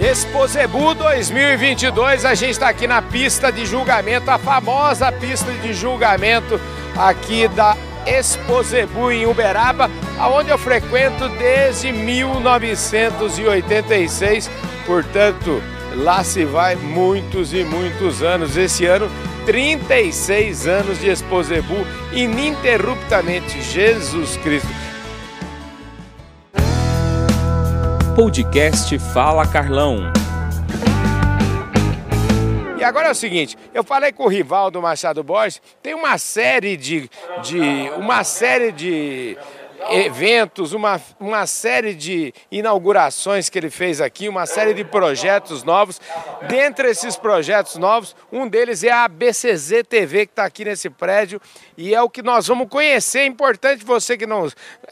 Exposebu 2022, a gente está aqui na pista de julgamento, a famosa pista de julgamento aqui da Exposebu em Uberaba, aonde eu frequento desde 1986, portanto, lá se vai muitos e muitos anos. Esse ano, 36 anos de Exposebu ininterruptamente. Jesus Cristo. Podcast Fala Carlão. E agora é o seguinte, eu falei com o Rivaldo Machado Borges, tem uma série de, de uma série de eventos, uma, uma série de inaugurações que ele fez aqui, uma série de projetos novos. Dentre esses projetos novos, um deles é a BCZ TV, que está aqui nesse prédio, e é o que nós vamos conhecer. É importante você que, não,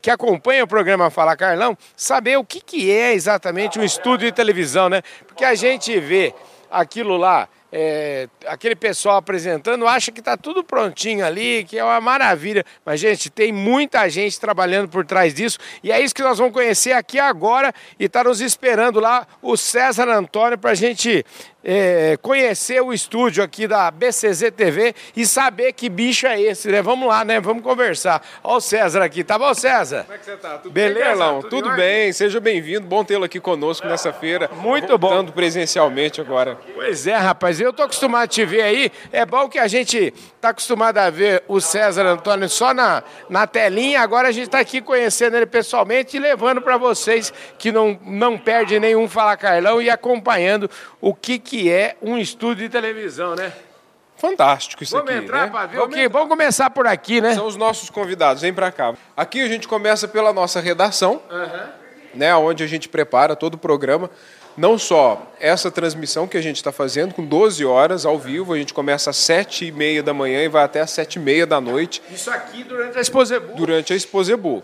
que acompanha o programa Fala Carlão, saber o que, que é exatamente um estúdio de televisão, né? Porque a gente vê aquilo lá é, aquele pessoal apresentando acha que está tudo prontinho ali, que é uma maravilha. Mas, gente, tem muita gente trabalhando por trás disso e é isso que nós vamos conhecer aqui agora e está nos esperando lá o César Antônio para a gente é, conhecer o estúdio aqui da BCZ TV e saber que bicho é esse, né? Vamos lá, né? Vamos conversar. Olha o César aqui, tá bom, César? Como é que você tá? Tudo Beleza, bem, Carlão? Tudo, Tudo bem, seja bem-vindo. Bom tê-lo aqui conosco nessa feira. Muito bom. Voltando presencialmente agora. Pois é, rapaz. Eu tô acostumado a te ver aí. É bom que a gente tá acostumado a ver o César Antônio só na, na telinha. Agora a gente tá aqui conhecendo ele pessoalmente e levando para vocês que não, não perde nenhum Fala Carlão e acompanhando o que, que é um estúdio de televisão, né? Fantástico isso Vamos aqui. Vamos entrar né? para ver Vamos o quê? Vamos começar por aqui, né? São os nossos convidados, vem para cá. Aqui a gente começa pela nossa redação, uhum. né, onde a gente prepara todo o programa. Não só essa transmissão que a gente está fazendo, com 12 horas ao vivo, a gente começa às 7 e meia da manhã e vai até às 7 e meia da noite. Isso aqui durante a Exposebu? Durante a Exposebu. Uhum.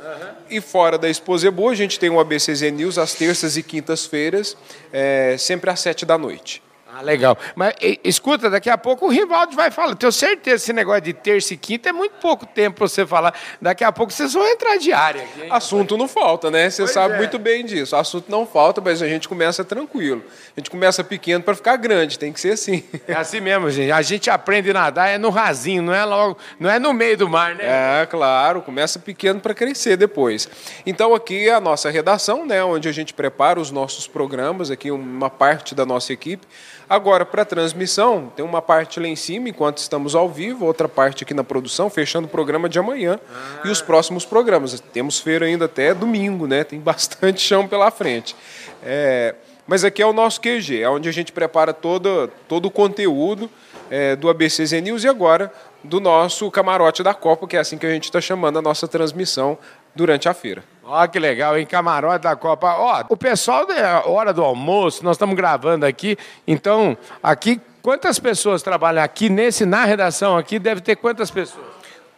E fora da Exposebu, a gente tem o ABCZ News às terças e quintas-feiras, é, sempre às 7 da noite. Ah, legal. Mas e, escuta, daqui a pouco o Rivaldo vai falar. Tenho certeza que esse negócio de terça e quinta é muito pouco tempo para você falar. Daqui a pouco vocês vão entrar de área. Aqui, Assunto não falta, né? Você pois sabe é. muito bem disso. Assunto não falta, mas a gente começa tranquilo. A gente começa pequeno para ficar grande, tem que ser assim. É assim mesmo, gente. A gente aprende a nadar é no rasinho, não é logo, não é no meio do mar, né? É, claro, começa pequeno para crescer depois. Então aqui é a nossa redação, né, onde a gente prepara os nossos programas, aqui uma parte da nossa equipe. Agora, para a transmissão, tem uma parte lá em cima, enquanto estamos ao vivo, outra parte aqui na produção, fechando o programa de amanhã ah. e os próximos programas. Temos feira ainda até domingo, né? Tem bastante chão pela frente. É, mas aqui é o nosso QG, é onde a gente prepara todo, todo o conteúdo é, do ABCZ News e agora do nosso camarote da Copa, que é assim que a gente está chamando a nossa transmissão durante a feira. Ó, que legal, em camarote da Copa. Ó, o pessoal da hora do almoço, nós estamos gravando aqui, então, aqui, quantas pessoas trabalham aqui nesse, na redação aqui, deve ter quantas pessoas?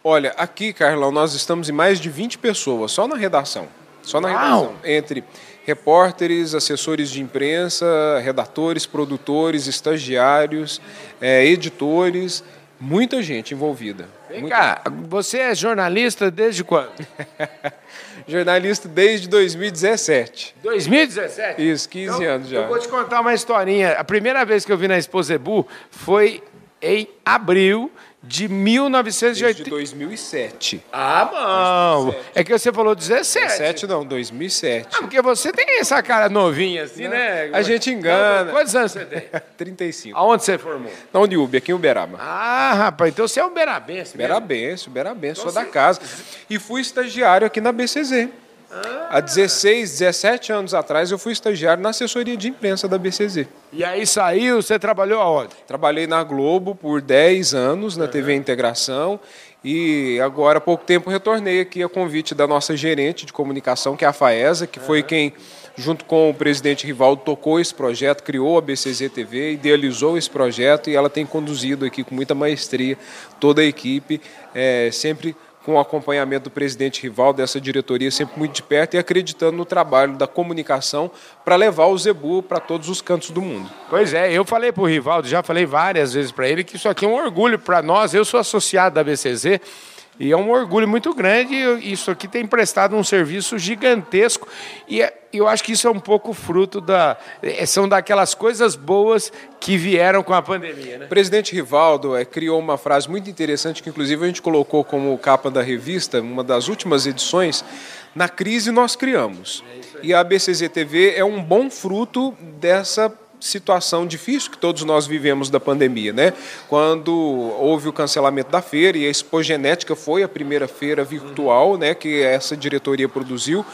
Olha, aqui, Carlão, nós estamos em mais de 20 pessoas, só na redação. Só na Uau. redação. Entre repórteres, assessores de imprensa, redatores, produtores, estagiários, é, editores, muita gente envolvida. Vem muita... cá, você é jornalista desde quando? jornalista desde 2017. 2017? Isso, 15 então, anos já. Eu vou te contar uma historinha. A primeira vez que eu vi na Exposebu foi em abril de 1980. De 2007. Ah, bom. 2007. É que você falou 17. 17 não, 2007. Ah, porque você tem essa cara novinha assim, não, né? A gente engana. Quantos anos você tem? 35. Aonde você formou? Na Uniub, aqui em Uberaba. Ah, rapaz, então você é uberabense Uberabense, Uberabense, então, sou da casa. E fui estagiário aqui na BCZ. Há 16, 17 anos atrás eu fui estagiário na assessoria de imprensa da BCZ. E aí saiu, você trabalhou aonde? Trabalhei na Globo por 10 anos, na uhum. TV Integração, e agora há pouco tempo retornei aqui a convite da nossa gerente de comunicação, que é a Faesa, que foi quem, junto com o presidente Rivaldo, tocou esse projeto, criou a BCZ TV, idealizou esse projeto e ela tem conduzido aqui com muita maestria toda a equipe, é, sempre com o acompanhamento do presidente rival dessa diretoria, sempre muito de perto e acreditando no trabalho da comunicação para levar o Zebu para todos os cantos do mundo. Pois é, eu falei para o Rivaldo, já falei várias vezes para ele que isso aqui é um orgulho para nós. Eu sou associado da BCZ E é um orgulho muito grande. Isso aqui tem prestado um serviço gigantesco. E é, eu acho que isso é um pouco fruto da. É, são daquelas coisas boas que vieram com a pandemia. Né? O presidente Rivaldo é, criou uma frase muito interessante que, inclusive, a gente colocou como capa da revista, uma das últimas edições. Na crise nós criamos. E a BCZ TV é um bom fruto dessa situação difícil que todos nós vivemos da pandemia, né? Quando houve o cancelamento da feira e a Expogenética foi a primeira feira virtual, né, que essa diretoria produziu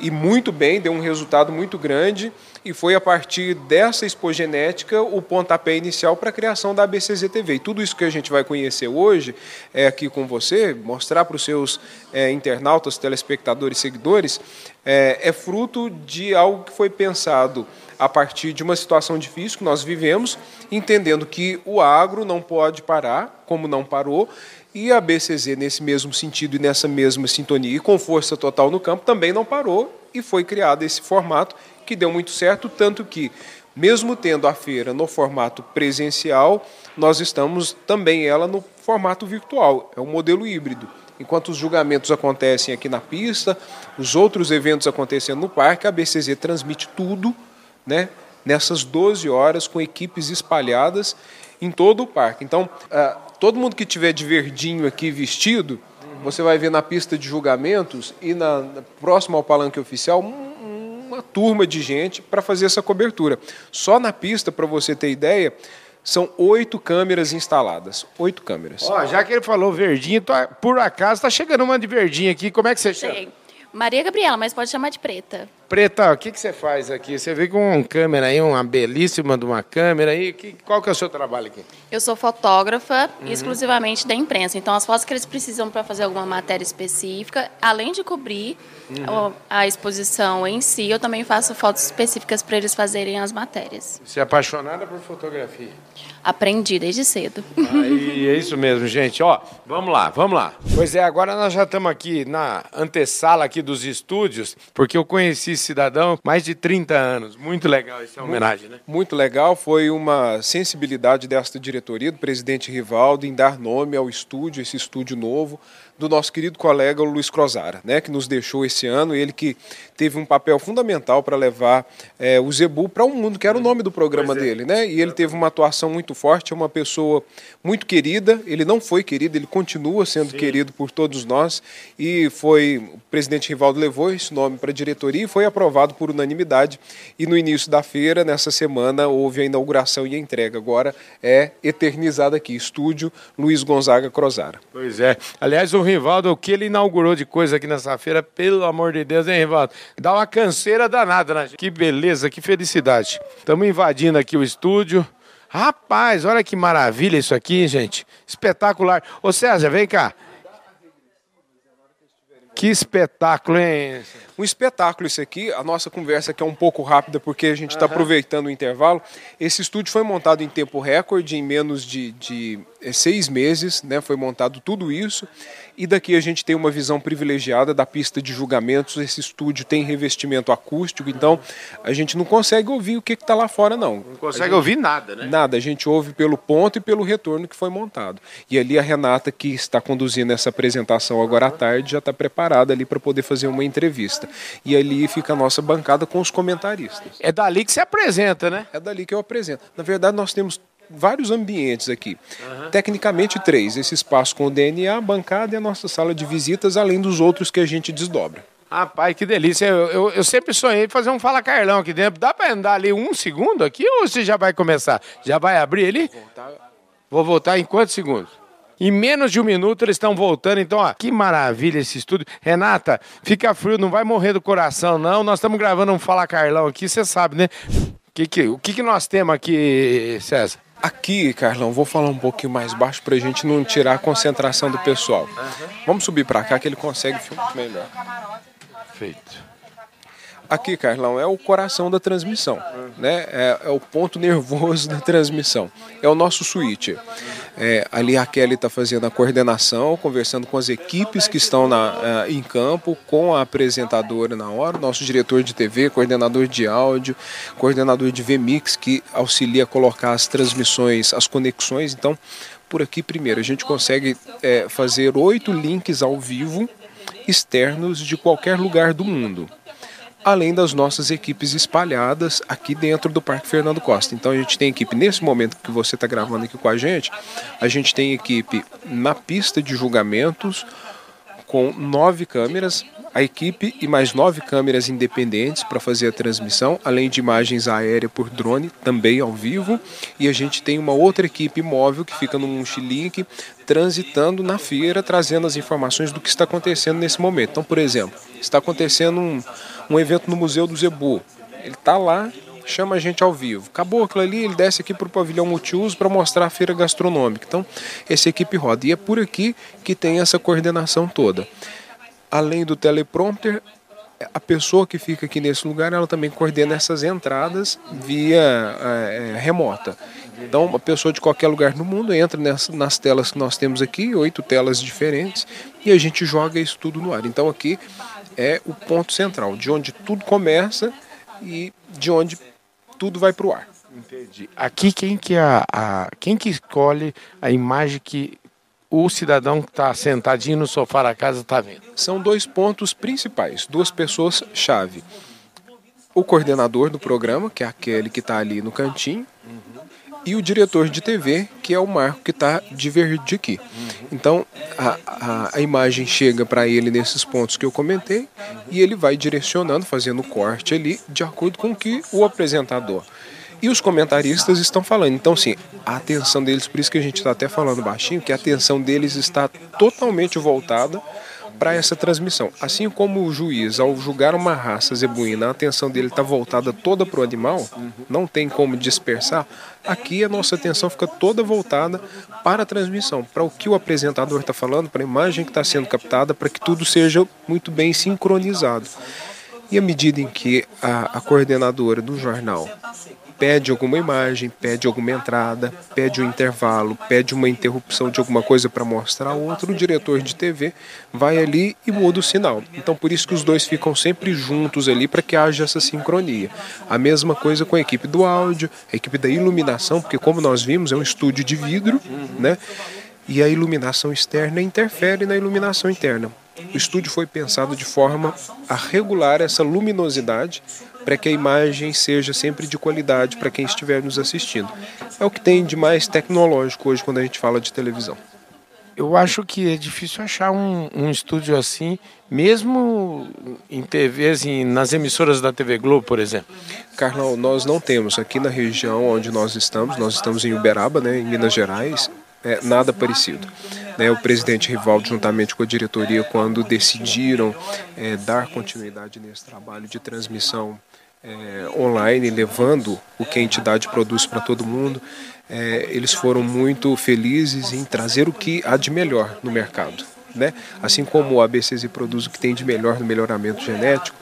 e muito bem, deu um resultado muito grande e foi a partir dessa expogenética o pontapé inicial para a criação da ABCZ TV. E tudo isso que a gente vai conhecer hoje é aqui com você, mostrar para os seus é, internautas, telespectadores, seguidores, é, é fruto de algo que foi pensado a partir de uma situação difícil que nós vivemos, entendendo que o agro não pode parar, como não parou, e a BCZ, nesse mesmo sentido e nessa mesma sintonia, e com força total no campo, também não parou e foi criado esse formato que deu muito certo, tanto que, mesmo tendo a feira no formato presencial, nós estamos também ela no formato virtual, é um modelo híbrido. Enquanto os julgamentos acontecem aqui na pista, os outros eventos acontecendo no parque, a BCZ transmite tudo né, nessas 12 horas com equipes espalhadas em todo o parque. Então, uh, todo mundo que tiver de verdinho aqui vestido, uhum. você vai ver na pista de julgamentos e na, na próximo ao palanque oficial uma turma de gente para fazer essa cobertura. Só na pista, para você ter ideia, são oito câmeras instaladas. Oito câmeras. Ó, já que ele falou verdinho, tô, por acaso está chegando uma de verdinho aqui. Como é que você chama? Maria Gabriela, mas pode chamar de Preta. Preta, o que, que você faz aqui? Você vê com uma câmera aí, uma belíssima de uma câmera aí. Que, qual que é o seu trabalho aqui? Eu sou fotógrafa uhum. exclusivamente da imprensa. Então, as fotos que eles precisam para fazer alguma matéria específica, além de cobrir uhum. a exposição em si, eu também faço fotos específicas para eles fazerem as matérias. Você é apaixonada por fotografia? Aprendi desde cedo. Aí, é isso mesmo, gente. Ó, vamos lá, vamos lá. Pois é, agora nós já estamos aqui na antessala aqui dos estúdios, porque eu conheci cidadão mais de 30 anos. Muito legal essa homenagem, né? Muito legal, foi uma sensibilidade desta diretoria, do presidente Rivaldo, em dar nome ao estúdio, esse estúdio novo do nosso querido colega Luiz Crozara, né, que nos deixou esse ano, ele que teve um papel fundamental para levar é, o Zebu para o um mundo, que era o nome do programa é. dele, né? E ele teve uma atuação muito forte, é uma pessoa muito querida, ele não foi querido, ele continua sendo Sim. querido por todos nós e foi, o presidente Rivaldo levou esse nome para a diretoria e foi aprovado por unanimidade e no início da feira, nessa semana, houve a inauguração e a entrega, agora é eternizado aqui, estúdio Luiz Gonzaga Crozara. Pois é, aliás o Rivaldo, o que ele inaugurou de coisa aqui nessa feira, pelo amor de Deus, hein, Rivaldo? Dá uma canseira danada, né? Que beleza, que felicidade. Estamos invadindo aqui o estúdio. Rapaz, olha que maravilha isso aqui, gente. Espetacular. Ô César, vem cá. Que espetáculo, hein? Um espetáculo isso aqui. A nossa conversa aqui é um pouco rápida porque a gente está uhum. aproveitando o intervalo. Esse estúdio foi montado em tempo recorde, em menos de, de seis meses, né? Foi montado tudo isso. E daqui a gente tem uma visão privilegiada da pista de julgamentos. Esse estúdio tem revestimento acústico, então a gente não consegue ouvir o que está lá fora, não. Não consegue gente, ouvir nada, né? Nada. A gente ouve pelo ponto e pelo retorno que foi montado. E ali a Renata, que está conduzindo essa apresentação agora à tarde, já está preparada ali para poder fazer uma entrevista. E ali fica a nossa bancada com os comentaristas. É dali que se apresenta, né? É dali que eu apresento. Na verdade, nós temos vários ambientes aqui. Uhum. Tecnicamente, três: esse espaço com o DNA, a bancada e a nossa sala de visitas, além dos outros que a gente desdobra. Rapaz, que delícia. Eu, eu, eu sempre sonhei fazer um Fala Carlão aqui dentro. Dá para andar ali um segundo aqui ou você já vai começar? Já vai abrir ele? Vou voltar, Vou voltar em quantos segundos? Em menos de um minuto eles estão voltando. Então, ó, que maravilha esse estúdio. Renata, fica frio, não vai morrer do coração, não. Nós estamos gravando um Fala Carlão aqui, você sabe, né? Que, que, o que, que nós temos aqui, César? Aqui, Carlão, vou falar um pouquinho mais baixo para a gente não tirar a concentração do pessoal. Vamos subir para cá que ele consegue filmar melhor. Feito. Aqui, Carlão, é o coração da transmissão, né? É, é o ponto nervoso da transmissão. É o nosso switch. É, ali a Kelly está fazendo a coordenação, conversando com as equipes que estão na, uh, em campo, com a apresentadora na hora, nosso diretor de TV, coordenador de áudio, coordenador de VMix, que auxilia a colocar as transmissões, as conexões. Então, por aqui primeiro. A gente consegue é, fazer oito links ao vivo externos de qualquer lugar do mundo além das nossas equipes espalhadas aqui dentro do Parque Fernando Costa. Então a gente tem equipe, nesse momento que você está gravando aqui com a gente, a gente tem equipe na pista de julgamentos com nove câmeras, a equipe e mais nove câmeras independentes para fazer a transmissão, além de imagens aéreas por drone, também ao vivo. E a gente tem uma outra equipe móvel que fica no Mochilink, transitando na feira, trazendo as informações do que está acontecendo nesse momento. Então, por exemplo, está acontecendo um, um evento no Museu do Zebu. Ele está lá, chama a gente ao vivo. Acabou aquilo ali, ele desce aqui para o pavilhão multiuso para mostrar a feira gastronômica. Então, essa equipe roda. E é por aqui que tem essa coordenação toda além do teleprompter, a pessoa que fica aqui nesse lugar, ela também coordena essas entradas via é, remota. Então, uma pessoa de qualquer lugar no mundo entra nessa, nas telas que nós temos aqui, oito telas diferentes, e a gente joga isso tudo no ar. Então, aqui é o ponto central, de onde tudo começa e de onde tudo vai para o ar. Entendi. Aqui quem que, é a, a, quem que escolhe a imagem que o cidadão que está sentadinho no sofá da casa está vendo? São dois pontos principais, duas pessoas-chave. O coordenador do programa, que é aquele que está ali no cantinho, e o diretor de TV, que é o Marco que está de verde aqui. Então, a, a, a, imagem chega para ele nesses pontos que eu comentei, e ele vai direcionando, fazendo corte ali, de acordo com o que o apresentador e os comentaristas estão falando. Então, sim, a atenção deles, por isso que a gente está até falando baixinho, que a atenção deles está totalmente voltada para essa transmissão. Assim como o juiz, ao julgar uma raça zebuína, a atenção dele está voltada toda para o animal, não tem como dispersar, aqui a nossa atenção fica toda voltada para a transmissão, para o que o apresentador está falando, para a imagem que está sendo captada, para que tudo seja muito bem sincronizado. E à medida em que a, a coordenadora do jornal pede alguma imagem, pede alguma entrada, pede um intervalo, pede uma interrupção de alguma coisa para mostrar outro, o diretor de TV vai ali e muda o sinal. Então por isso que os dois ficam sempre juntos ali para que haja essa sincronia. A mesma coisa com a equipe do áudio, a equipe da iluminação, porque como nós vimos é um estúdio de vidro, né? E a iluminação externa interfere na iluminação interna. O estúdio foi pensado de forma a regular essa luminosidade para que a imagem seja sempre de qualidade para quem estiver nos assistindo. É o que tem de mais tecnológico hoje quando a gente fala de televisão. Eu acho que é difícil achar um, um estúdio assim, mesmo em TVs, em, nas emissoras da TV Globo, por exemplo. Carlão, nós não temos aqui na região onde nós estamos, nós estamos em Uberaba, né, em Minas Gerais, é, nada parecido. Né, o presidente Rivaldo, juntamente com a diretoria, quando decidiram é, dar continuidade nesse trabalho de transmissão é, online, levando o que a entidade produz para todo mundo, é, eles foram muito felizes em trazer o que há de melhor no mercado. Né? Assim como o ABCZ produz o que tem de melhor no melhoramento genético,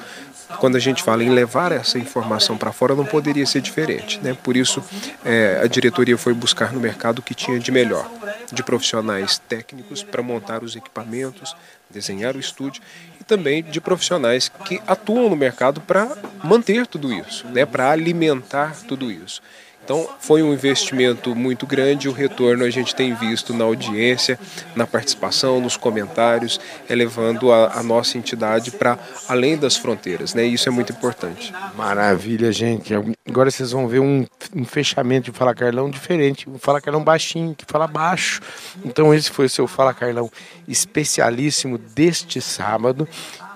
quando a gente fala em levar essa informação para fora, não poderia ser diferente. Né? Por isso, é, a diretoria foi buscar no mercado o que tinha de melhor, de profissionais técnicos para montar os equipamentos, desenhar o estúdio e também de profissionais que atuam no mercado para manter tudo isso, né? para alimentar tudo isso. Então foi um investimento muito grande, o retorno a gente tem visto na audiência, na participação, nos comentários, elevando a, a nossa entidade para além das fronteiras, né? Isso é muito importante. Maravilha, gente. Agora vocês vão ver um, um fechamento de Fala Carlão diferente, um Fala Carlão baixinho, que fala baixo. Então esse foi o seu Fala Carlão especialíssimo deste sábado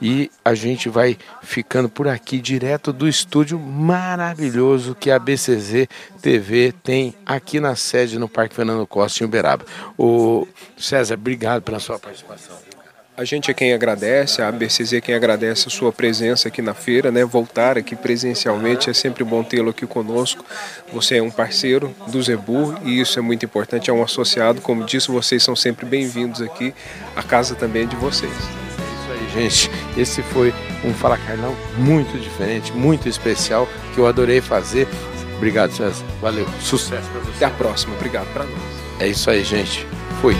e a gente vai ficando por aqui direto do estúdio maravilhoso que a BCZ TV tem aqui na sede no Parque Fernando Costa em Uberaba. O César, obrigado pela sua participação. A gente é quem agradece, a ABCZ é quem agradece a sua presença aqui na feira, né? Voltar aqui presencialmente é sempre bom tê-lo aqui conosco. Você é um parceiro do Zebu e isso é muito importante, é um associado. Como disse, vocês são sempre bem-vindos aqui. A casa também é de vocês. É isso aí, gente. Esse foi um Fala Carlão muito diferente, muito especial, que eu adorei fazer. Obrigado, César. Valeu. Sucesso para você. Até a próxima. Obrigado para nós. É isso aí, gente. Fui.